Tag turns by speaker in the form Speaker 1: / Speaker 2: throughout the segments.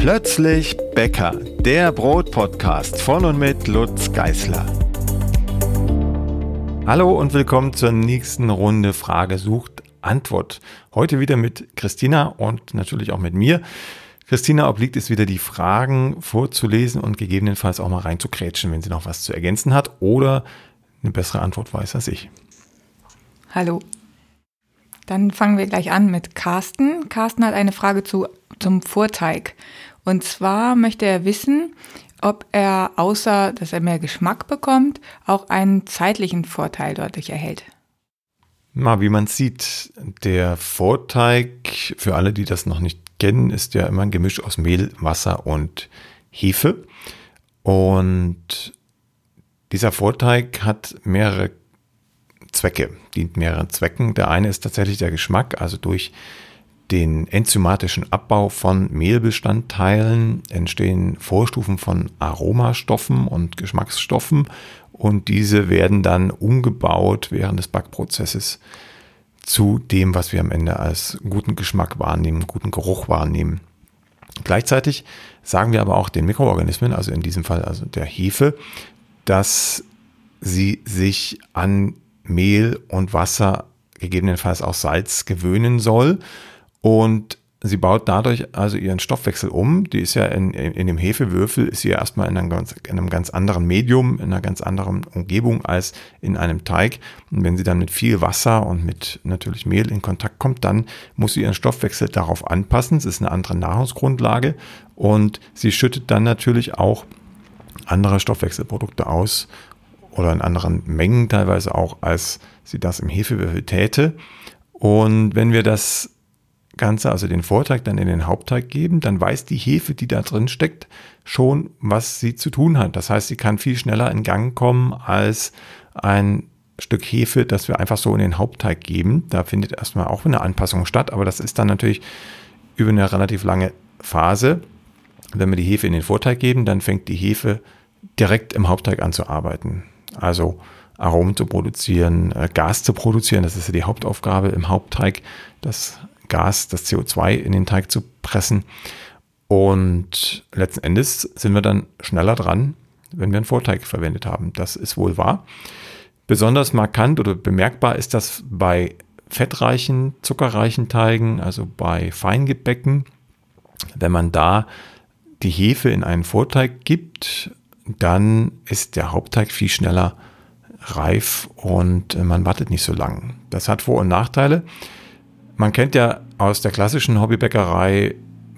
Speaker 1: Plötzlich Bäcker, der Brotpodcast von und mit Lutz Geißler. Hallo und willkommen zur nächsten Runde Frage sucht Antwort. Heute wieder mit Christina und natürlich auch mit mir. Christina obliegt es wieder, die Fragen vorzulesen und gegebenenfalls auch mal reinzukrätschen, wenn sie noch was zu ergänzen hat oder eine bessere Antwort weiß als ich.
Speaker 2: Hallo. Dann fangen wir gleich an mit Carsten. Carsten hat eine Frage zu, zum Vorteig. Und zwar möchte er wissen, ob er außer, dass er mehr Geschmack bekommt, auch einen zeitlichen Vorteil dadurch erhält.
Speaker 1: Na, wie man sieht, der Vorteig, für alle, die das noch nicht kennen, ist ja immer ein Gemisch aus Mehl, Wasser und Hefe. Und dieser Vorteig hat mehrere Zwecke, dient mehreren Zwecken. Der eine ist tatsächlich der Geschmack, also durch den enzymatischen Abbau von Mehlbestandteilen entstehen Vorstufen von Aromastoffen und Geschmacksstoffen und diese werden dann umgebaut während des Backprozesses zu dem, was wir am Ende als guten Geschmack wahrnehmen, guten Geruch wahrnehmen. Gleichzeitig sagen wir aber auch den Mikroorganismen, also in diesem Fall also der Hefe, dass sie sich an Mehl und Wasser, gegebenenfalls auch Salz gewöhnen soll und sie baut dadurch also ihren Stoffwechsel um. Die ist ja in, in dem Hefewürfel, ist sie ja erstmal in einem, ganz, in einem ganz anderen Medium, in einer ganz anderen Umgebung als in einem Teig. Und wenn sie dann mit viel Wasser und mit natürlich Mehl in Kontakt kommt, dann muss sie ihren Stoffwechsel darauf anpassen. Es ist eine andere Nahrungsgrundlage und sie schüttet dann natürlich auch andere Stoffwechselprodukte aus oder in anderen Mengen teilweise auch, als sie das im Hefewürfel täte. Und wenn wir das Ganze, also den Vorteig, dann in den Hauptteig geben, dann weiß die Hefe, die da drin steckt, schon, was sie zu tun hat. Das heißt, sie kann viel schneller in Gang kommen als ein Stück Hefe, das wir einfach so in den Hauptteig geben. Da findet erstmal auch eine Anpassung statt, aber das ist dann natürlich über eine relativ lange Phase. Wenn wir die Hefe in den Vorteig geben, dann fängt die Hefe direkt im Hauptteig an zu arbeiten. Also Aromen zu produzieren, äh, Gas zu produzieren, das ist ja die Hauptaufgabe im Hauptteig. Das Gas, das CO2 in den Teig zu pressen. Und letzten Endes sind wir dann schneller dran, wenn wir einen Vorteig verwendet haben. Das ist wohl wahr. Besonders markant oder bemerkbar ist das bei fettreichen, zuckerreichen Teigen, also bei Feingebäcken. Wenn man da die Hefe in einen Vorteig gibt, dann ist der Hauptteig viel schneller reif und man wartet nicht so lang. Das hat Vor- und Nachteile. Man kennt ja aus der klassischen Hobbybäckerei,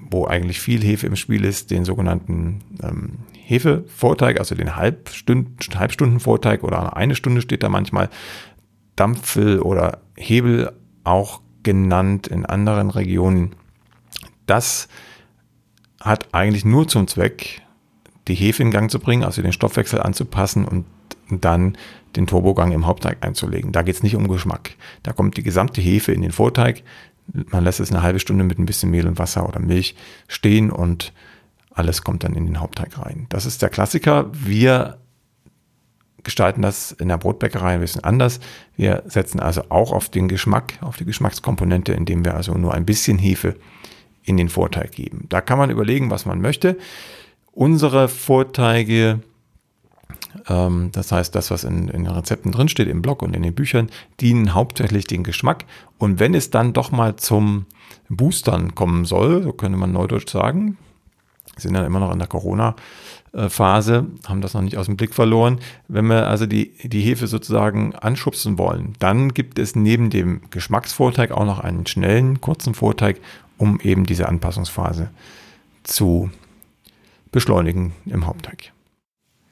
Speaker 1: wo eigentlich viel Hefe im Spiel ist, den sogenannten ähm, Hefevorteig, also den Halbstund Halbstundenvorteig oder eine Stunde steht da manchmal. Dampfel oder Hebel auch genannt in anderen Regionen. Das hat eigentlich nur zum Zweck, die Hefe in Gang zu bringen, also den Stoffwechsel anzupassen und dann den Turbogang im Hauptteig einzulegen. Da geht es nicht um Geschmack. Da kommt die gesamte Hefe in den Vorteig. Man lässt es eine halbe Stunde mit ein bisschen Mehl und Wasser oder Milch stehen und alles kommt dann in den Hauptteig rein. Das ist der Klassiker. Wir gestalten das in der Brotbäckerei ein bisschen anders. Wir setzen also auch auf den Geschmack, auf die Geschmackskomponente, indem wir also nur ein bisschen Hefe in den Vorteig geben. Da kann man überlegen, was man möchte. Unsere Vorteige das heißt, das, was in, in den Rezepten drinsteht, im Blog und in den Büchern, dienen hauptsächlich den Geschmack. Und wenn es dann doch mal zum Boostern kommen soll, so könnte man neudeutsch sagen, sind ja immer noch in der Corona-Phase, haben das noch nicht aus dem Blick verloren. Wenn wir also die, die Hefe sozusagen anschubsen wollen, dann gibt es neben dem Geschmacksvorteig auch noch einen schnellen, kurzen Vorteig, um eben diese Anpassungsphase zu beschleunigen im Hauptteig.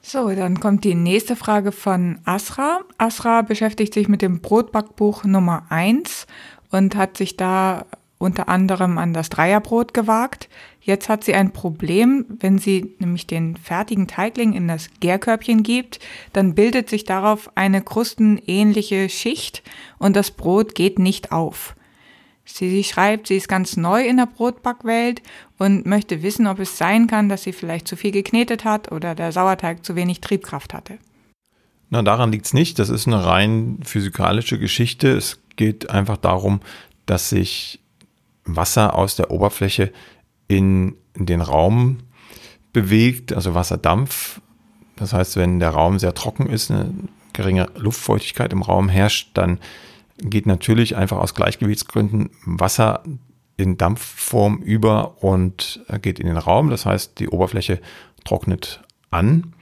Speaker 2: So, dann kommt die nächste Frage von Asra. Asra beschäftigt sich mit dem Brotbackbuch Nummer 1 und hat sich da unter anderem an das Dreierbrot gewagt. Jetzt hat sie ein Problem, wenn sie nämlich den fertigen Teigling in das Gärkörbchen gibt, dann bildet sich darauf eine krustenähnliche Schicht und das Brot geht nicht auf. Sie schreibt, sie ist ganz neu in der Brotbackwelt und möchte wissen, ob es sein kann, dass sie vielleicht zu viel geknetet hat oder der Sauerteig zu wenig Triebkraft hatte.
Speaker 1: Na, daran liegt es nicht. Das ist eine rein physikalische Geschichte. Es geht einfach darum, dass sich Wasser aus der Oberfläche in den Raum bewegt, also Wasserdampf. Das heißt, wenn der Raum sehr trocken ist, eine geringe Luftfeuchtigkeit im Raum herrscht, dann geht natürlich einfach aus Gleichgewichtsgründen Wasser in Dampfform über und geht in den Raum. Das heißt, die Oberfläche trocknet an.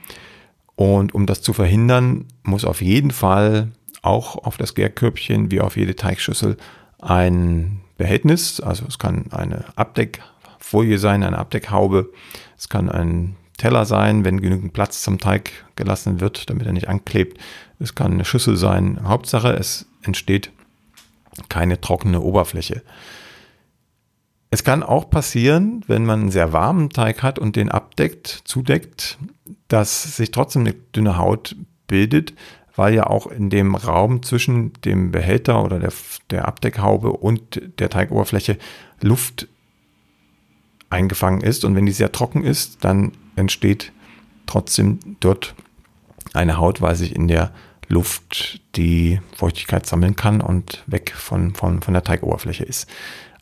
Speaker 1: Und um das zu verhindern, muss auf jeden Fall auch auf das Gärkörbchen wie auf jede Teigschüssel ein Behältnis, also es kann eine Abdeckfolie sein, eine Abdeckhaube, es kann ein Teller sein, wenn genügend Platz zum Teig gelassen wird, damit er nicht anklebt. Es kann eine Schüssel sein. Hauptsache, es entsteht keine trockene Oberfläche. Es kann auch passieren, wenn man einen sehr warmen Teig hat und den abdeckt, zudeckt, dass sich trotzdem eine dünne Haut bildet, weil ja auch in dem Raum zwischen dem Behälter oder der, der Abdeckhaube und der Teigoberfläche Luft eingefangen ist. Und wenn die sehr trocken ist, dann entsteht trotzdem dort eine Haut, weil sich in der Luft die Feuchtigkeit sammeln kann und weg von, von, von der Teigoberfläche ist.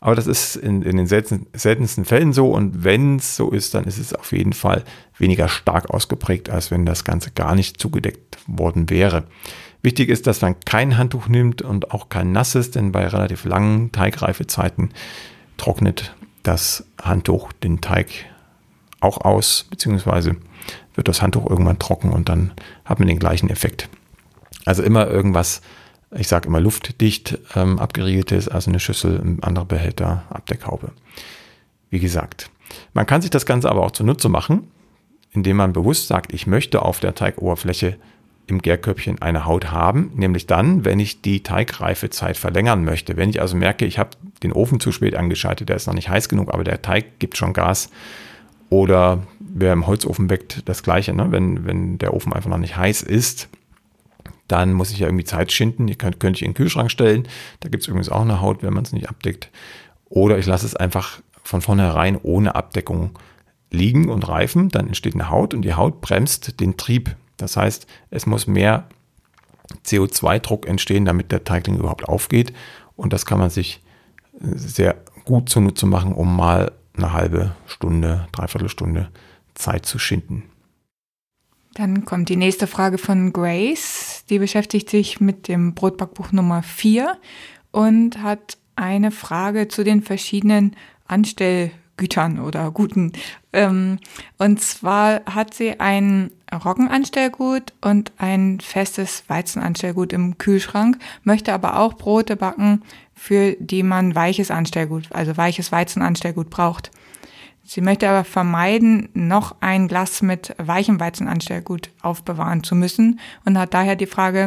Speaker 1: Aber das ist in, in den selten, seltensten Fällen so und wenn es so ist, dann ist es auf jeden Fall weniger stark ausgeprägt, als wenn das Ganze gar nicht zugedeckt worden wäre. Wichtig ist, dass man kein Handtuch nimmt und auch kein nasses, denn bei relativ langen Teigreifezeiten trocknet das Handtuch den Teig auch aus, beziehungsweise wird das Handtuch irgendwann trocken und dann hat man den gleichen Effekt. Also immer irgendwas ich sage immer luftdicht ähm, abgeriegeltes, also eine Schüssel, ein anderer Behälter, Abdeckhaube. Wie gesagt, man kann sich das Ganze aber auch zunutze machen, indem man bewusst sagt, ich möchte auf der Teigoberfläche im Gärköpfchen eine Haut haben, nämlich dann, wenn ich die Teigreifezeit verlängern möchte. Wenn ich also merke, ich habe den Ofen zu spät angeschaltet, der ist noch nicht heiß genug, aber der Teig gibt schon Gas. Oder wer im Holzofen weckt, das gleiche, ne? wenn, wenn der Ofen einfach noch nicht heiß ist, dann muss ich ja irgendwie Zeit schinden. Die könnte, könnte ich in den Kühlschrank stellen. Da gibt es übrigens auch eine Haut, wenn man es nicht abdeckt. Oder ich lasse es einfach von vornherein ohne Abdeckung liegen und reifen. Dann entsteht eine Haut und die Haut bremst den Trieb. Das heißt, es muss mehr CO2-Druck entstehen, damit der Teigling überhaupt aufgeht. Und das kann man sich sehr gut zunutze machen, um mal eine halbe Stunde, dreiviertel Stunde Zeit zu schinden.
Speaker 2: Dann kommt die nächste Frage von Grace. Die beschäftigt sich mit dem Brotbackbuch Nummer 4 und hat eine Frage zu den verschiedenen Anstellgütern oder Guten. Ähm, und zwar hat sie ein Roggenanstellgut und ein festes Weizenanstellgut im Kühlschrank, möchte aber auch Brote backen, für die man weiches Anstellgut, also weiches Weizenanstellgut braucht. Sie möchte aber vermeiden, noch ein Glas mit weichem Weizenanstellgut aufbewahren zu müssen und hat daher die Frage,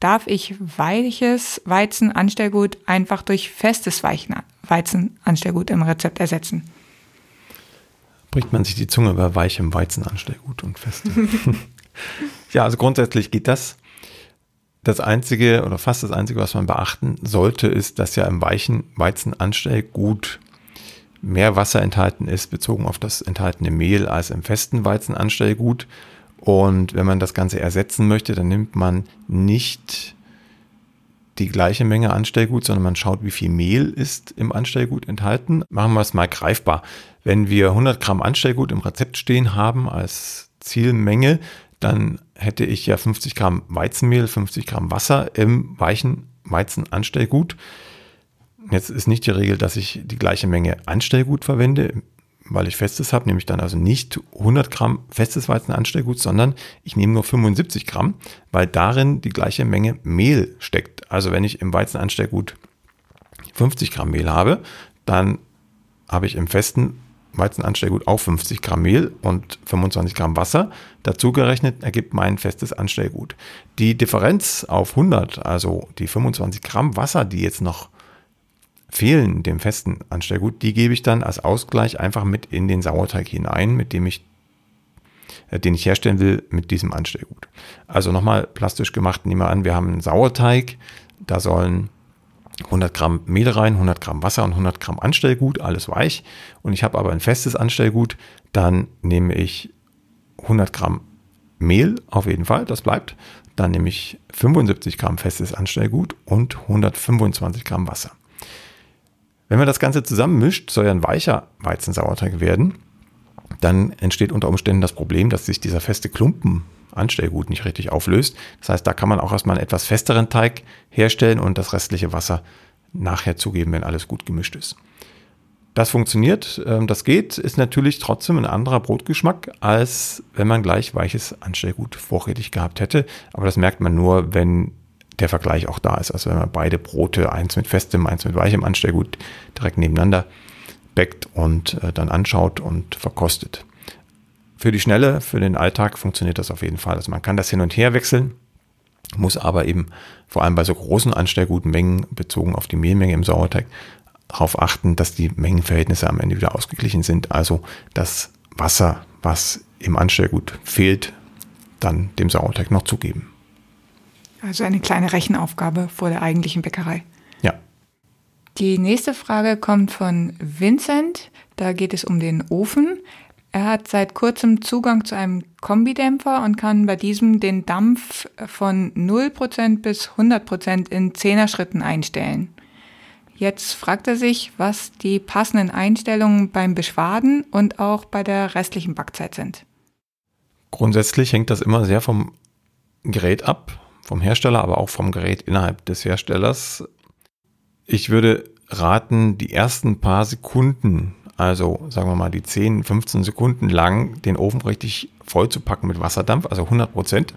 Speaker 2: darf ich weiches Weizenanstellgut einfach durch festes Weizenanstellgut im Rezept ersetzen?
Speaker 1: Bricht man sich die Zunge über weichem Weizenanstellgut und festem. ja, also grundsätzlich geht das. Das einzige oder fast das einzige, was man beachten sollte, ist, dass ja im weichen Weizenanstellgut mehr Wasser enthalten ist, bezogen auf das enthaltene Mehl, als im festen Weizenanstellgut. Und wenn man das Ganze ersetzen möchte, dann nimmt man nicht die gleiche Menge Anstellgut, sondern man schaut, wie viel Mehl ist im Anstellgut enthalten. Machen wir es mal greifbar. Wenn wir 100 Gramm Anstellgut im Rezept stehen haben als Zielmenge, dann hätte ich ja 50 Gramm Weizenmehl, 50 Gramm Wasser im weichen Weizenanstellgut. Jetzt ist nicht die Regel, dass ich die gleiche Menge Anstellgut verwende, weil ich festes habe, nehme ich dann also nicht 100 Gramm festes Weizenanstellgut, sondern ich nehme nur 75 Gramm, weil darin die gleiche Menge Mehl steckt. Also wenn ich im Weizenanstellgut 50 Gramm Mehl habe, dann habe ich im festen Weizenanstellgut auch 50 Gramm Mehl und 25 Gramm Wasser. Dazu gerechnet ergibt mein festes Anstellgut. Die Differenz auf 100, also die 25 Gramm Wasser, die jetzt noch fehlen dem festen Anstellgut, die gebe ich dann als Ausgleich einfach mit in den Sauerteig hinein, mit dem ich äh, den ich herstellen will mit diesem Anstellgut. Also nochmal plastisch gemacht, nehmen wir an, wir haben einen Sauerteig, da sollen 100 Gramm Mehl rein, 100 Gramm Wasser und 100 Gramm Anstellgut, alles weich. Und ich habe aber ein festes Anstellgut, dann nehme ich 100 Gramm Mehl auf jeden Fall, das bleibt. Dann nehme ich 75 Gramm festes Anstellgut und 125 Gramm Wasser. Wenn man das Ganze zusammenmischt, soll ja ein weicher Weizensauerteig werden. dann entsteht unter Umständen das Problem, dass sich dieser feste Klumpen Anstellgut nicht richtig auflöst. Das heißt, da kann man auch erstmal einen etwas festeren Teig herstellen und das restliche Wasser nachher zugeben, wenn alles gut gemischt ist. Das funktioniert, ähm, das geht, ist natürlich trotzdem ein anderer Brotgeschmack, als wenn man gleich weiches Anstellgut vorrätig gehabt hätte. Aber das merkt man nur, wenn der Vergleich auch da ist. Also wenn man beide Brote, eins mit festem, eins mit weichem Anstellgut, direkt nebeneinander backt und äh, dann anschaut und verkostet. Für die Schnelle, für den Alltag funktioniert das auf jeden Fall. Also man kann das hin und her wechseln, muss aber eben vor allem bei so großen Anstellgutmengen bezogen auf die Mehlmenge im Sauerteig darauf achten, dass die Mengenverhältnisse am Ende wieder ausgeglichen sind. Also das Wasser, was im Anstellgut fehlt, dann dem Sauerteig noch zugeben.
Speaker 2: Also eine kleine Rechenaufgabe vor der eigentlichen Bäckerei.
Speaker 1: Ja.
Speaker 2: Die nächste Frage kommt von Vincent. Da geht es um den Ofen. Er hat seit kurzem Zugang zu einem Kombidämpfer und kann bei diesem den Dampf von 0% bis 100% in Zehner-Schritten einstellen. Jetzt fragt er sich, was die passenden Einstellungen beim Beschwaden und auch bei der restlichen Backzeit sind.
Speaker 1: Grundsätzlich hängt das immer sehr vom Gerät ab, vom Hersteller, aber auch vom Gerät innerhalb des Herstellers. Ich würde raten, die ersten paar Sekunden, also sagen wir mal die 10, 15 Sekunden lang, den Ofen richtig voll zu packen mit Wasserdampf, also 100 Prozent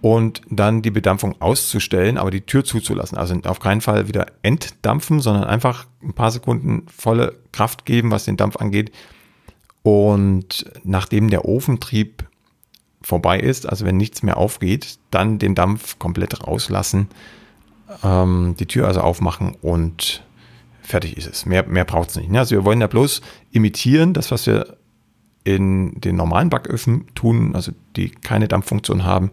Speaker 1: und dann die Bedampfung auszustellen, aber die Tür zuzulassen. Also auf keinen Fall wieder entdampfen, sondern einfach ein paar Sekunden volle Kraft geben, was den Dampf angeht. Und nachdem der Ofentrieb vorbei ist, also wenn nichts mehr aufgeht, dann den Dampf komplett rauslassen, ähm, die Tür also aufmachen und fertig ist es. Mehr, mehr braucht es nicht. Also wir wollen ja bloß imitieren, das, was wir in den normalen Backöfen tun, also die keine Dampffunktion haben,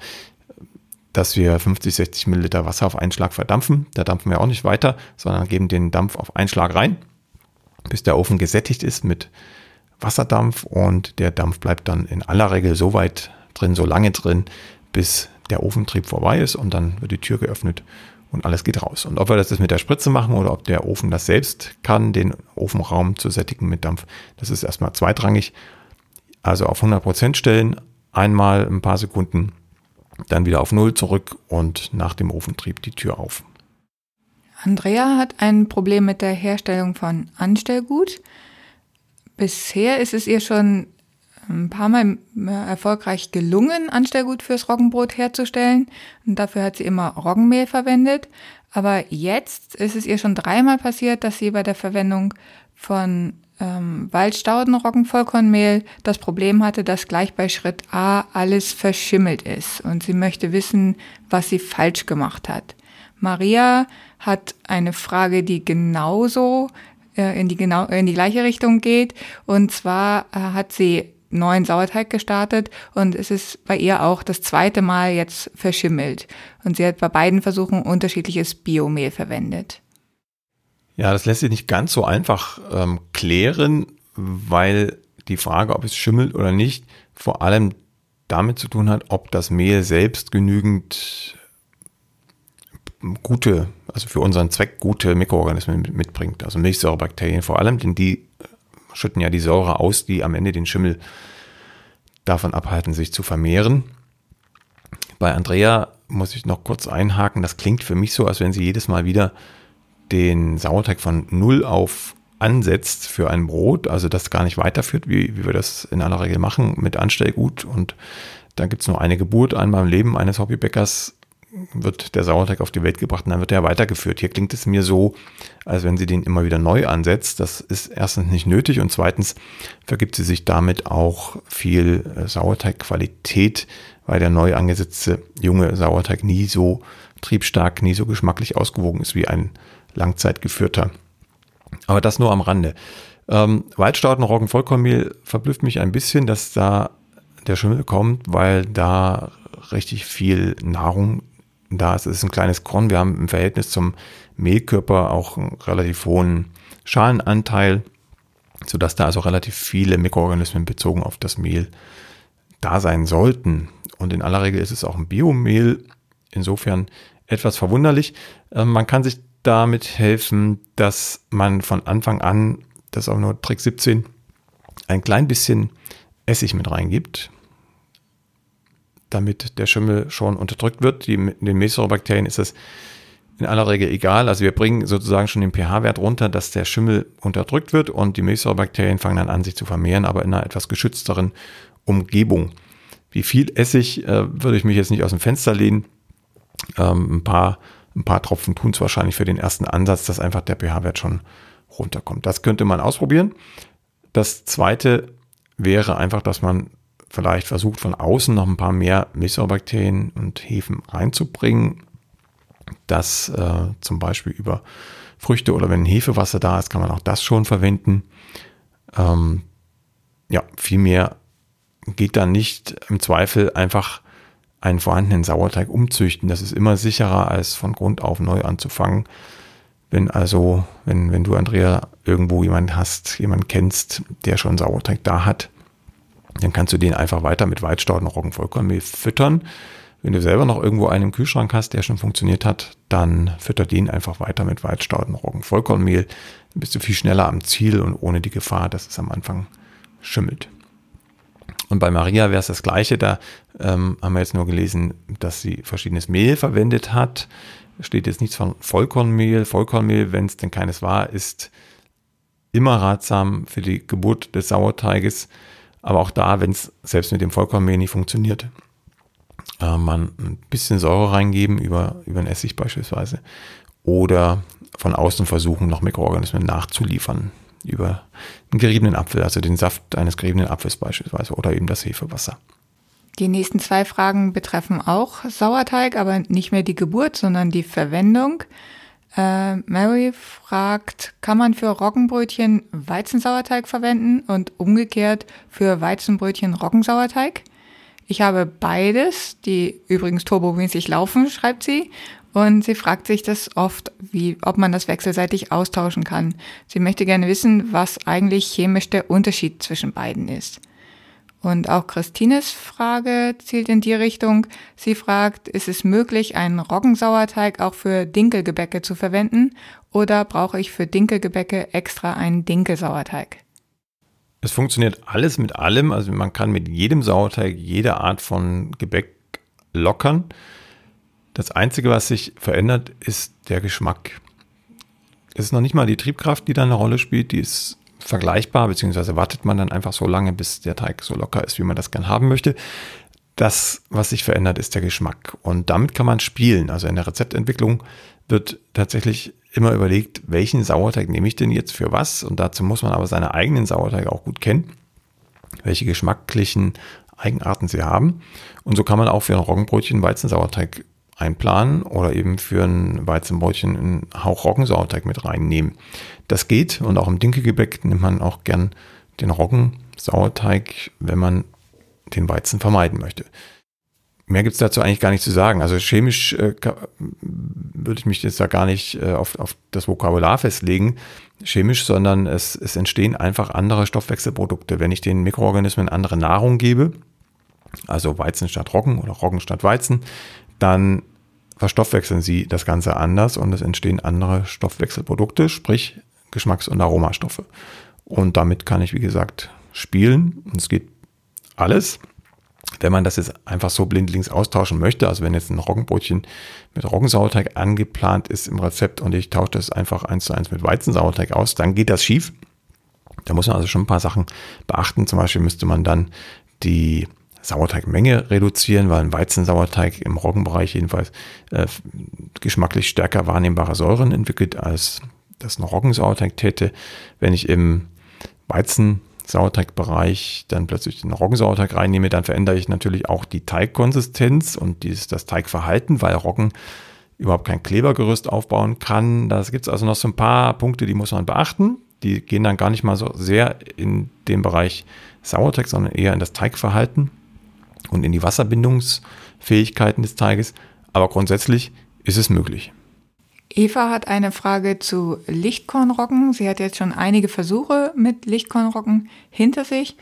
Speaker 1: dass wir 50, 60 Milliliter Wasser auf einen Schlag verdampfen. Da dampfen wir auch nicht weiter, sondern geben den Dampf auf einen Schlag rein, bis der Ofen gesättigt ist mit Wasserdampf und der Dampf bleibt dann in aller Regel so weit drin, so lange drin, bis der Ofentrieb vorbei ist und dann wird die Tür geöffnet und alles geht raus. Und ob wir das jetzt mit der Spritze machen oder ob der Ofen das selbst kann, den Ofenraum zu sättigen mit Dampf, das ist erstmal zweitrangig. Also auf 100% stellen, einmal ein paar Sekunden dann wieder auf Null zurück und nach dem Ofentrieb die Tür auf.
Speaker 2: Andrea hat ein Problem mit der Herstellung von Anstellgut. Bisher ist es ihr schon ein paar Mal erfolgreich gelungen, Anstellgut fürs Roggenbrot herzustellen. Und dafür hat sie immer Roggenmehl verwendet. Aber jetzt ist es ihr schon dreimal passiert, dass sie bei der Verwendung von ähm, Waldstaudenroggenvollkornmehl das Problem hatte, dass gleich bei Schritt A alles verschimmelt ist und sie möchte wissen, was sie falsch gemacht hat. Maria hat eine Frage, die genauso äh, in die genau in die gleiche Richtung geht und zwar äh, hat sie neuen Sauerteig gestartet und es ist bei ihr auch das zweite Mal jetzt verschimmelt und sie hat bei beiden Versuchen unterschiedliches Biomehl verwendet.
Speaker 1: Ja, das lässt sich nicht ganz so einfach ähm, klären, weil die Frage, ob es schimmelt oder nicht, vor allem damit zu tun hat, ob das Mehl selbst genügend gute, also für unseren Zweck gute Mikroorganismen mitbringt. Also Milchsäurebakterien vor allem, denn die schütten ja die Säure aus, die am Ende den Schimmel davon abhalten, sich zu vermehren. Bei Andrea muss ich noch kurz einhaken, das klingt für mich so, als wenn sie jedes Mal wieder den Sauerteig von null auf ansetzt für ein Brot, also das gar nicht weiterführt, wie, wie wir das in aller Regel machen, mit Anstellgut. Und dann gibt es nur eine Geburt, einmal im Leben eines Hobbybäckers wird der Sauerteig auf die Welt gebracht und dann wird er weitergeführt. Hier klingt es mir so, als wenn sie den immer wieder neu ansetzt. Das ist erstens nicht nötig und zweitens vergibt sie sich damit auch viel äh, Sauerteigqualität, weil der neu angesetzte junge Sauerteig nie so triebstark, nie so geschmacklich ausgewogen ist wie ein langzeitgeführter. Aber das nur am Rande. Ähm, Waldstaudenroggen Vollkornmehl verblüfft mich ein bisschen, dass da der Schimmel kommt, weil da richtig viel Nahrung da ist. Es ist ein kleines Korn. Wir haben im Verhältnis zum Mehlkörper auch einen relativ hohen Schalenanteil, sodass da also relativ viele Mikroorganismen bezogen auf das Mehl da sein sollten. Und in aller Regel ist es auch ein Biomehl. Insofern etwas verwunderlich. Ähm, man kann sich damit helfen, dass man von Anfang an, das ist auch nur Trick 17, ein klein bisschen Essig mit reingibt, damit der Schimmel schon unterdrückt wird. Die, den Mesorebakterien ist das in aller Regel egal. Also wir bringen sozusagen schon den pH-Wert runter, dass der Schimmel unterdrückt wird und die Milchsäurebakterien fangen dann an, sich zu vermehren, aber in einer etwas geschützteren Umgebung. Wie viel Essig äh, würde ich mich jetzt nicht aus dem Fenster lehnen. Ähm, ein, paar, ein paar Tropfen tun es wahrscheinlich für den ersten Ansatz, dass einfach der pH-Wert schon runterkommt. Das könnte man ausprobieren. Das zweite wäre einfach, dass man vielleicht versucht, von außen noch ein paar mehr Milchsäurebakterien und Hefen reinzubringen das äh, zum Beispiel über Früchte oder wenn Hefewasser da ist, kann man auch das schon verwenden. Ähm, ja, viel mehr geht da nicht. Im Zweifel einfach einen vorhandenen Sauerteig umzüchten. Das ist immer sicherer, als von Grund auf neu anzufangen. Wenn also, wenn, wenn du, Andrea, irgendwo jemanden hast, jemanden kennst, der schon Sauerteig da hat, dann kannst du den einfach weiter mit Weißstauden, Roggenvollkornmehl füttern. Wenn du selber noch irgendwo einen im Kühlschrank hast, der schon funktioniert hat, dann fütter den einfach weiter mit Weißstauden, Roggen, Vollkornmehl. Dann bist du viel schneller am Ziel und ohne die Gefahr, dass es am Anfang schimmelt. Und bei Maria wäre es das Gleiche. Da ähm, haben wir jetzt nur gelesen, dass sie verschiedenes Mehl verwendet hat. Steht jetzt nichts von Vollkornmehl. Vollkornmehl, wenn es denn keines war, ist immer ratsam für die Geburt des Sauerteiges. Aber auch da, wenn es selbst mit dem Vollkornmehl nicht funktioniert, äh, man ein bisschen Säure reingeben über, über einen Essig beispielsweise oder von außen versuchen, noch Mikroorganismen nachzuliefern über einen geriebenen Apfel, also den Saft eines geriebenen Apfels beispielsweise oder eben das Hefewasser.
Speaker 2: Die nächsten zwei Fragen betreffen auch Sauerteig, aber nicht mehr die Geburt, sondern die Verwendung. Äh, Mary fragt, kann man für Roggenbrötchen Weizensauerteig verwenden und umgekehrt für Weizenbrötchen Roggensauerteig? Ich habe beides, die übrigens turbomäßig laufen, schreibt sie. Und sie fragt sich das oft, wie, ob man das wechselseitig austauschen kann. Sie möchte gerne wissen, was eigentlich chemisch der Unterschied zwischen beiden ist. Und auch Christines Frage zielt in die Richtung. Sie fragt, ist es möglich, einen Roggensauerteig auch für Dinkelgebäcke zu verwenden oder brauche ich für Dinkelgebäcke extra einen Dinkelsauerteig?
Speaker 1: Es funktioniert alles mit allem. Also man kann mit jedem Sauerteig jede Art von Gebäck lockern. Das Einzige, was sich verändert, ist der Geschmack. Es ist noch nicht mal die Triebkraft, die da eine Rolle spielt. Die ist vergleichbar, beziehungsweise wartet man dann einfach so lange, bis der Teig so locker ist, wie man das gern haben möchte. Das, was sich verändert, ist der Geschmack. Und damit kann man spielen. Also in der Rezeptentwicklung wird tatsächlich immer überlegt, welchen Sauerteig nehme ich denn jetzt für was? Und dazu muss man aber seine eigenen Sauerteige auch gut kennen, welche geschmacklichen Eigenarten sie haben. Und so kann man auch für ein Roggenbrötchen Weizensauerteig einplanen oder eben für ein Weizenbrötchen einen Hauch Roggensauerteig mit reinnehmen. Das geht und auch im Dinkelgebäck nimmt man auch gern den Roggensauerteig, wenn man den Weizen vermeiden möchte. Mehr gibt es dazu eigentlich gar nicht zu sagen. Also chemisch äh, würde ich mich jetzt da gar nicht äh, auf, auf das Vokabular festlegen, chemisch, sondern es, es entstehen einfach andere Stoffwechselprodukte. Wenn ich den Mikroorganismen andere Nahrung gebe, also Weizen statt Roggen oder Roggen statt Weizen, dann verstoffwechseln sie das Ganze anders und es entstehen andere Stoffwechselprodukte, sprich Geschmacks- und Aromastoffe. Und damit kann ich, wie gesagt, spielen. Und es geht alles. Wenn man das jetzt einfach so blindlings austauschen möchte, also wenn jetzt ein Roggenbrötchen mit Roggensauerteig angeplant ist im Rezept und ich tausche das einfach eins zu eins mit Weizensauerteig aus, dann geht das schief. Da muss man also schon ein paar Sachen beachten. Zum Beispiel müsste man dann die Sauerteigmenge reduzieren, weil ein Weizensauerteig im Roggenbereich jedenfalls äh, geschmacklich stärker wahrnehmbare Säuren entwickelt, als das ein Roggensauerteig täte. Wenn ich im Weizen Sauerteigbereich dann plötzlich den Roggensauerteig reinnehme, dann verändere ich natürlich auch die Teigkonsistenz und dieses, das Teigverhalten, weil Roggen überhaupt kein Klebergerüst aufbauen kann. Da gibt es also noch so ein paar Punkte, die muss man beachten. Die gehen dann gar nicht mal so sehr in den Bereich Sauerteig, sondern eher in das Teigverhalten und in die Wasserbindungsfähigkeiten des Teiges. Aber grundsätzlich ist es möglich.
Speaker 2: Eva hat eine Frage zu Lichtkornroggen. Sie hat jetzt schon einige Versuche mit Lichtkornroggen hinter sich.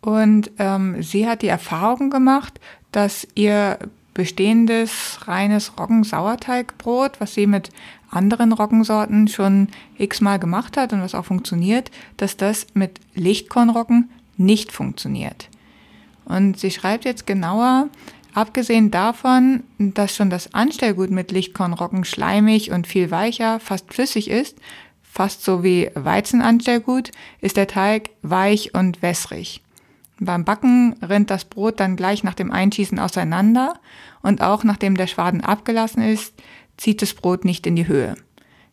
Speaker 2: Und ähm, sie hat die Erfahrung gemacht, dass ihr bestehendes reines Roggensauerteigbrot, was sie mit anderen Roggensorten schon x-mal gemacht hat und was auch funktioniert, dass das mit Lichtkornroggen nicht funktioniert. Und sie schreibt jetzt genauer, abgesehen davon, dass schon das Anstellgut mit Lichtkornroggen schleimig und viel weicher, fast flüssig ist, fast so wie Weizenanstellgut, ist der Teig weich und wässrig. Beim Backen rinnt das Brot dann gleich nach dem Einschießen auseinander und auch nachdem der Schwaden abgelassen ist, zieht das Brot nicht in die Höhe.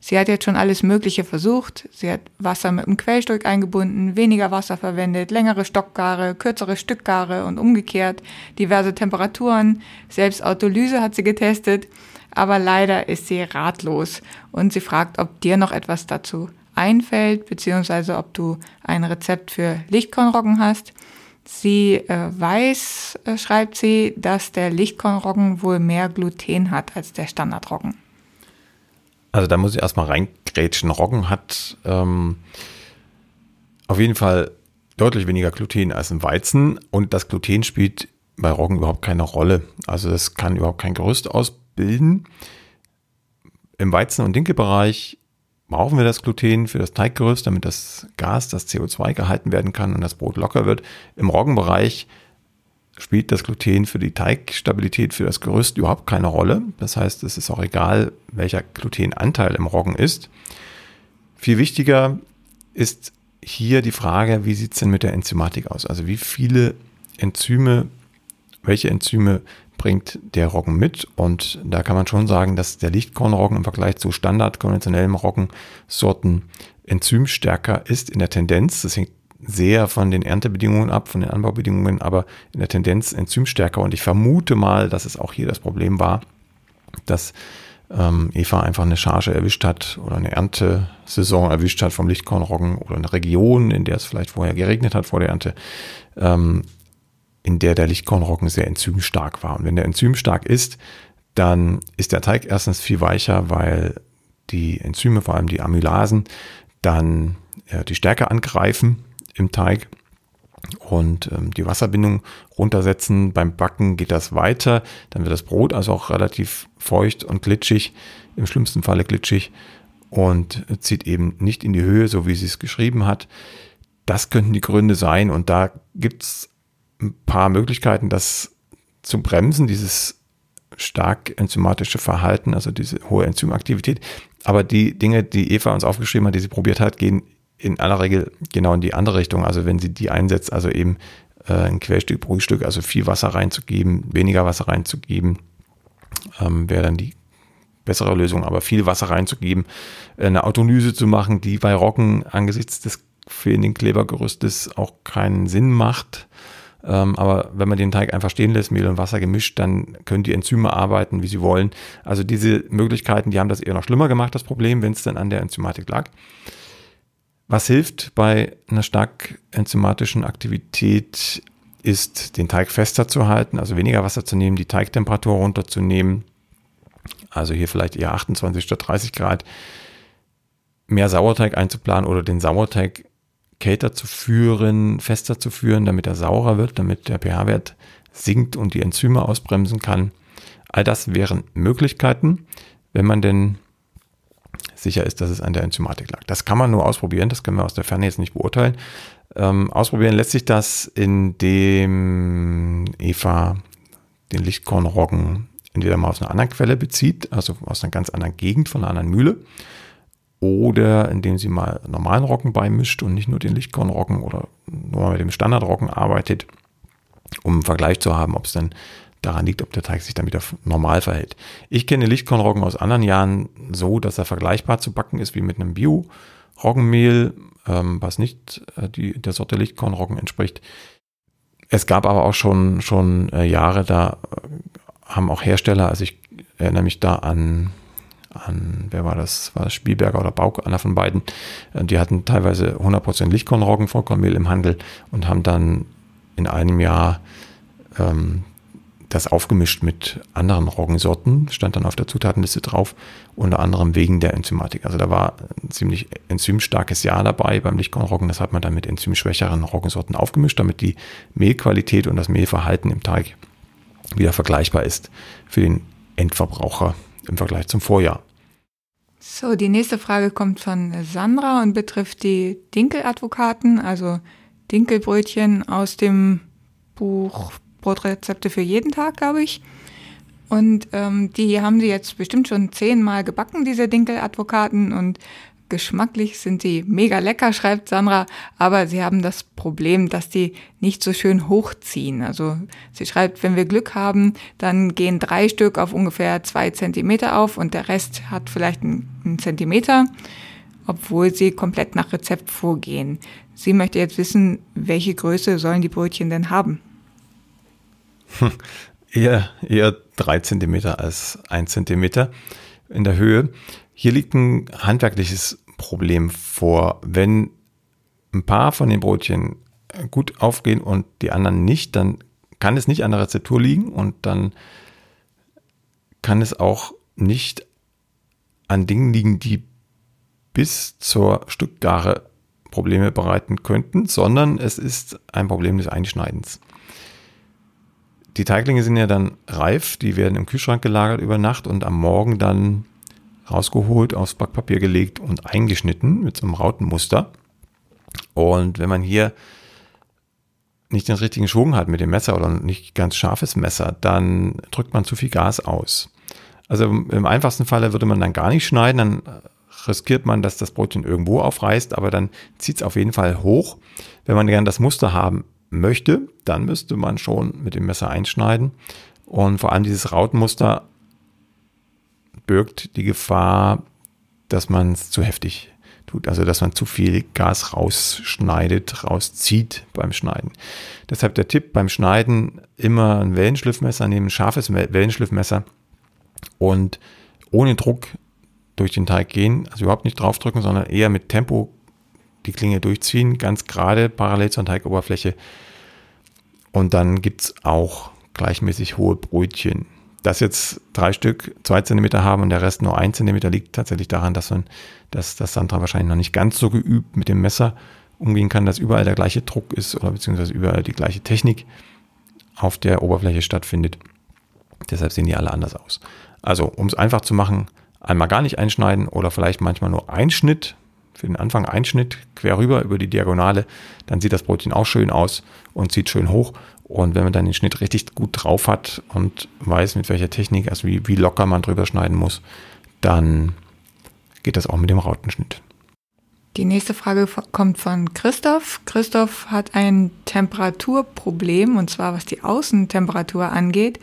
Speaker 2: Sie hat jetzt schon alles Mögliche versucht. Sie hat Wasser mit einem Quellstück eingebunden, weniger Wasser verwendet, längere Stockgare, kürzere Stückgare und umgekehrt, diverse Temperaturen. Selbst Autolyse hat sie getestet. Aber leider ist sie ratlos und sie fragt, ob dir noch etwas dazu einfällt, beziehungsweise ob du ein Rezept für Lichtkornroggen hast. Sie äh, weiß, äh, schreibt sie, dass der Lichtkornroggen wohl mehr Gluten hat als der Standardroggen.
Speaker 1: Also da muss ich erstmal reingrätschen. Roggen hat ähm, auf jeden Fall deutlich weniger Gluten als im Weizen und das Gluten spielt bei Roggen überhaupt keine Rolle. Also das kann überhaupt kein Gerüst ausbilden. Im Weizen- und Dinkelbereich brauchen wir das Gluten für das Teiggerüst, damit das Gas, das CO2 gehalten werden kann und das Brot locker wird. Im Roggenbereich spielt das Gluten für die Teigstabilität, für das Gerüst überhaupt keine Rolle. Das heißt, es ist auch egal, welcher Glutenanteil im Roggen ist. Viel wichtiger ist hier die Frage, wie sieht es denn mit der Enzymatik aus? Also wie viele Enzyme, welche Enzyme bringt der Roggen mit. Und da kann man schon sagen, dass der Lichtkornroggen im Vergleich zu standard konventionellen Roggensorten enzymstärker ist in der Tendenz. Das hängt sehr von den Erntebedingungen ab, von den Anbaubedingungen, aber in der Tendenz enzymstärker. Und ich vermute mal, dass es auch hier das Problem war, dass ähm, Eva einfach eine Charge erwischt hat oder eine Erntesaison erwischt hat vom Lichtkornroggen oder eine Region, in der es vielleicht vorher geregnet hat vor der Ernte, ähm, in der der Lichtkornroggen sehr enzymstark war. Und wenn der enzymstark ist, dann ist der Teig erstens viel weicher, weil die Enzyme, vor allem die Amylasen, dann äh, die Stärke angreifen im Teig und ähm, die Wasserbindung runtersetzen. Beim Backen geht das weiter. Dann wird das Brot also auch relativ feucht und glitschig, im schlimmsten Falle glitschig und zieht eben nicht in die Höhe, so wie sie es geschrieben hat. Das könnten die Gründe sein und da gibt es ein paar Möglichkeiten, das zu bremsen, dieses stark enzymatische Verhalten, also diese hohe Enzymaktivität. Aber die Dinge, die Eva uns aufgeschrieben hat, die sie probiert hat, gehen in aller Regel genau in die andere Richtung. Also wenn sie die einsetzt, also eben äh, ein Quellstück, Brühstück, also viel Wasser reinzugeben, weniger Wasser reinzugeben, ähm, wäre dann die bessere Lösung. Aber viel Wasser reinzugeben, eine Autolyse zu machen, die bei Roggen angesichts des fehlenden Klebergerüstes auch keinen Sinn macht. Ähm, aber wenn man den Teig einfach stehen lässt, Mehl und Wasser gemischt, dann können die Enzyme arbeiten, wie sie wollen. Also diese Möglichkeiten, die haben das eher noch schlimmer gemacht, das Problem, wenn es dann an der Enzymatik lag. Was hilft bei einer stark enzymatischen Aktivität, ist den Teig fester zu halten, also weniger Wasser zu nehmen, die Teigtemperatur runterzunehmen. Also hier vielleicht eher 28 statt 30 Grad. Mehr Sauerteig einzuplanen oder den Sauerteig kälter zu führen, fester zu führen, damit er saurer wird, damit der pH-Wert sinkt und die Enzyme ausbremsen kann. All das wären Möglichkeiten, wenn man denn sicher ist, dass es an der Enzymatik lag. Das kann man nur ausprobieren, das können wir aus der Ferne jetzt nicht beurteilen. Ähm, ausprobieren lässt sich das, indem Eva den Lichtkornroggen entweder mal aus einer anderen Quelle bezieht, also aus einer ganz anderen Gegend, von einer anderen Mühle, oder indem sie mal normalen Roggen beimischt und nicht nur den Lichtkornroggen oder nur mit dem Standardroggen arbeitet, um einen Vergleich zu haben, ob es dann daran liegt, ob der Teig sich dann wieder normal verhält. Ich kenne Lichtkornroggen aus anderen Jahren so, dass er vergleichbar zu backen ist wie mit einem Bio-Roggenmehl, ähm, was nicht äh, die, der Sorte Lichtkornroggen entspricht. Es gab aber auch schon, schon äh, Jahre, da äh, haben auch Hersteller, also ich erinnere mich da an an, wer war das? War das Spielberger oder Bauke, einer von beiden. Äh, die hatten teilweise 100% Lichtkornroggen, Vollkornmehl im Handel und haben dann in einem Jahr ähm, das aufgemischt mit anderen Roggensorten, stand dann auf der Zutatenliste drauf, unter anderem wegen der Enzymatik. Also da war ein ziemlich enzymstarkes Jahr dabei beim Lichtkornroggen. Das hat man dann mit enzymschwächeren Roggensorten aufgemischt, damit die Mehlqualität und das Mehlverhalten im Teig wieder vergleichbar ist für den Endverbraucher im Vergleich zum Vorjahr.
Speaker 2: So, die nächste Frage kommt von Sandra und betrifft die Dinkeladvokaten, also Dinkelbrötchen aus dem Buch Brotrezepte für jeden Tag, glaube ich. Und ähm, die haben sie jetzt bestimmt schon zehnmal gebacken, diese Dinkeladvokaten. Und geschmacklich sind sie mega lecker, schreibt Sandra. Aber sie haben das Problem, dass die nicht so schön hochziehen. Also sie schreibt, wenn wir Glück haben, dann gehen drei Stück auf ungefähr zwei Zentimeter auf und der Rest hat vielleicht einen Zentimeter, obwohl sie komplett nach Rezept vorgehen. Sie möchte jetzt wissen, welche Größe sollen die Brötchen denn haben?
Speaker 1: Eher, eher drei Zentimeter als ein Zentimeter in der Höhe. Hier liegt ein handwerkliches Problem vor. Wenn ein paar von den Brotchen gut aufgehen und die anderen nicht, dann kann es nicht an der Rezeptur liegen und dann kann es auch nicht an Dingen liegen, die bis zur Stückgare Probleme bereiten könnten, sondern es ist ein Problem des Einschneidens. Die Teiglinge sind ja dann reif, die werden im Kühlschrank gelagert über Nacht und am Morgen dann rausgeholt, aufs Backpapier gelegt und eingeschnitten mit so einem Rautenmuster. Und wenn man hier nicht den richtigen Schwung hat mit dem Messer oder nicht ganz scharfes Messer, dann drückt man zu viel Gas aus. Also im einfachsten Falle würde man dann gar nicht schneiden, dann riskiert man, dass das Brotchen irgendwo aufreißt, aber dann zieht es auf jeden Fall hoch. Wenn man gern das Muster haben möchte, dann müsste man schon mit dem Messer einschneiden. Und vor allem dieses Rautenmuster birgt die Gefahr, dass man es zu heftig tut, also dass man zu viel Gas rausschneidet, rauszieht beim Schneiden. Deshalb der Tipp beim Schneiden immer ein Wellenschliffmesser nehmen, ein scharfes Wellenschliffmesser und ohne Druck durch den Teig gehen, also überhaupt nicht draufdrücken, sondern eher mit Tempo die Klinge durchziehen, ganz gerade parallel zur Teigoberfläche. Und dann gibt es auch gleichmäßig hohe Brötchen. Dass jetzt drei Stück zwei Zentimeter haben und der Rest nur ein Zentimeter liegt tatsächlich daran, dass, man, dass, dass Sandra wahrscheinlich noch nicht ganz so geübt mit dem Messer umgehen kann, dass überall der gleiche Druck ist oder beziehungsweise überall die gleiche Technik auf der Oberfläche stattfindet. Deshalb sehen die alle anders aus. Also, um es einfach zu machen, einmal gar nicht einschneiden oder vielleicht manchmal nur ein Schnitt, für den Anfang ein Schnitt quer rüber über die Diagonale, dann sieht das Brotchen auch schön aus und zieht schön hoch. Und wenn man dann den Schnitt richtig gut drauf hat und weiß, mit welcher Technik, also wie, wie locker man drüber schneiden muss, dann geht das auch mit dem Rautenschnitt.
Speaker 2: Die nächste Frage kommt von Christoph. Christoph hat ein Temperaturproblem und zwar was die Außentemperatur angeht.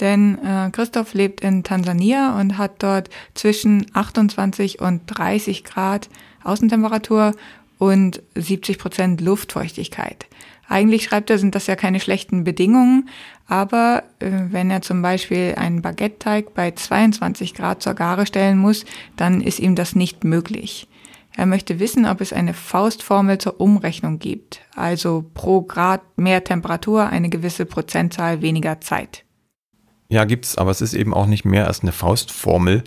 Speaker 2: Denn äh, Christoph lebt in Tansania und hat dort zwischen 28 und 30 Grad Außentemperatur und 70 Prozent Luftfeuchtigkeit. Eigentlich schreibt er, sind das ja keine schlechten Bedingungen, aber äh, wenn er zum Beispiel einen Baguette-Teig bei 22 Grad zur Gare stellen muss, dann ist ihm das nicht möglich. Er möchte wissen, ob es eine Faustformel zur Umrechnung gibt, also pro Grad mehr Temperatur eine gewisse Prozentzahl weniger Zeit.
Speaker 1: Ja, gibt's, aber es ist eben auch nicht mehr als eine Faustformel,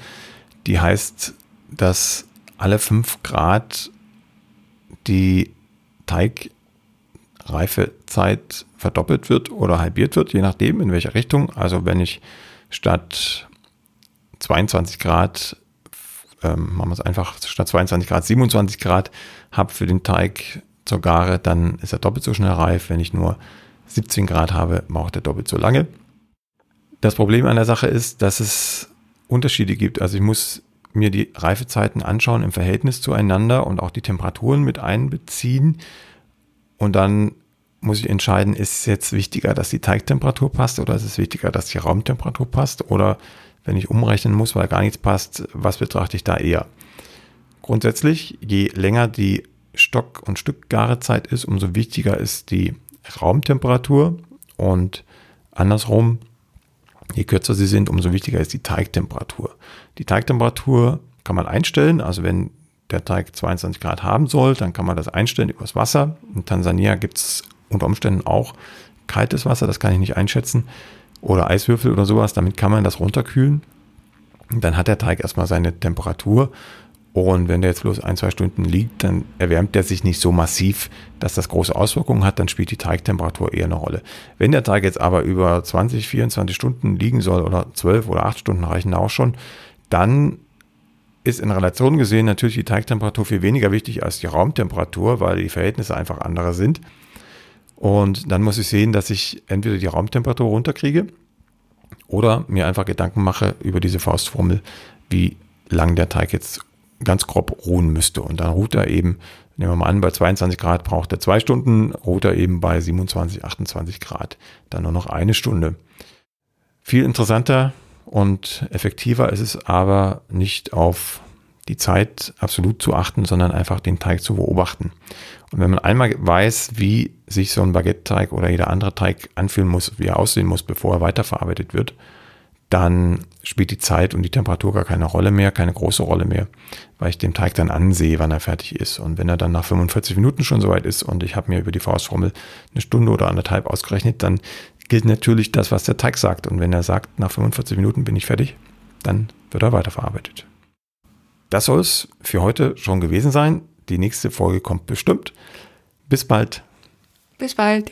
Speaker 1: die heißt, dass alle fünf Grad die Teigreifezeit verdoppelt wird oder halbiert wird, je nachdem in welcher Richtung. Also wenn ich statt 22 Grad, ähm, machen wir es einfach, statt 22 Grad 27 Grad habe für den Teig zur Gare, dann ist er doppelt so schnell reif. Wenn ich nur 17 Grad habe, braucht er doppelt so lange. Das Problem an der Sache ist, dass es Unterschiede gibt. Also ich muss mir die Reifezeiten anschauen im Verhältnis zueinander und auch die Temperaturen mit einbeziehen. Und dann muss ich entscheiden, ist es jetzt wichtiger, dass die Teigtemperatur passt oder ist es wichtiger, dass die Raumtemperatur passt? Oder wenn ich umrechnen muss, weil gar nichts passt, was betrachte ich da eher? Grundsätzlich, je länger die Stock- und Stückgarezeit ist, umso wichtiger ist die Raumtemperatur und andersrum, Je kürzer sie sind, umso wichtiger ist die Teigtemperatur. Die Teigtemperatur kann man einstellen, also wenn der Teig 22 Grad haben soll, dann kann man das einstellen übers Wasser. In Tansania gibt es unter Umständen auch kaltes Wasser, das kann ich nicht einschätzen, oder Eiswürfel oder sowas, damit kann man das runterkühlen. dann hat der Teig erstmal seine Temperatur Und wenn der jetzt bloß ein, zwei Stunden liegt, dann erwärmt der sich nicht so massiv, dass das große Auswirkungen hat, dann spielt die Teigtemperatur eher eine Rolle. Wenn der Teig jetzt aber über 20, 24 Stunden liegen soll oder 12 oder 8 Stunden reichen auch schon, dann ist in Relation gesehen natürlich die Teigtemperatur viel weniger wichtig als die Raumtemperatur, weil die Verhältnisse einfach andere sind. Und dann muss ich sehen, dass ich entweder die Raumtemperatur runterkriege oder mir einfach Gedanken mache über diese Faustformel, wie lang der Teig jetzt ganz grob ruhen müsste. Und dann ruht er eben, nehmen wir mal an, bei 22 Grad braucht er zwei Stunden, ruht er eben bei 27, 28 Grad dann nur noch eine Stunde. Viel interessanter und effektiver ist es aber nicht auf die Zeit absolut zu achten, sondern einfach den Teig zu beobachten. Und wenn man einmal weiß, wie sich so ein Baguette-Teig oder jeder andere Teig anfühlen muss, wie er aussehen muss, bevor er weiterverarbeitet wird, dann spielt die Zeit und die Temperatur gar keine Rolle mehr, keine große Rolle mehr, weil ich dem Teig dann ansehe, wann er fertig ist. Und wenn er dann nach 45 Minuten schon soweit ist und ich habe mir über die Faustformel eine Stunde oder anderthalb ausgerechnet, dann gilt natürlich das, was der Teig sagt. Und wenn er sagt, nach 45 Minuten bin ich fertig, dann wird er weiterverarbeitet. Das soll es für heute schon gewesen sein. Die nächste Folge kommt bestimmt. Bis bald.
Speaker 2: Bis bald.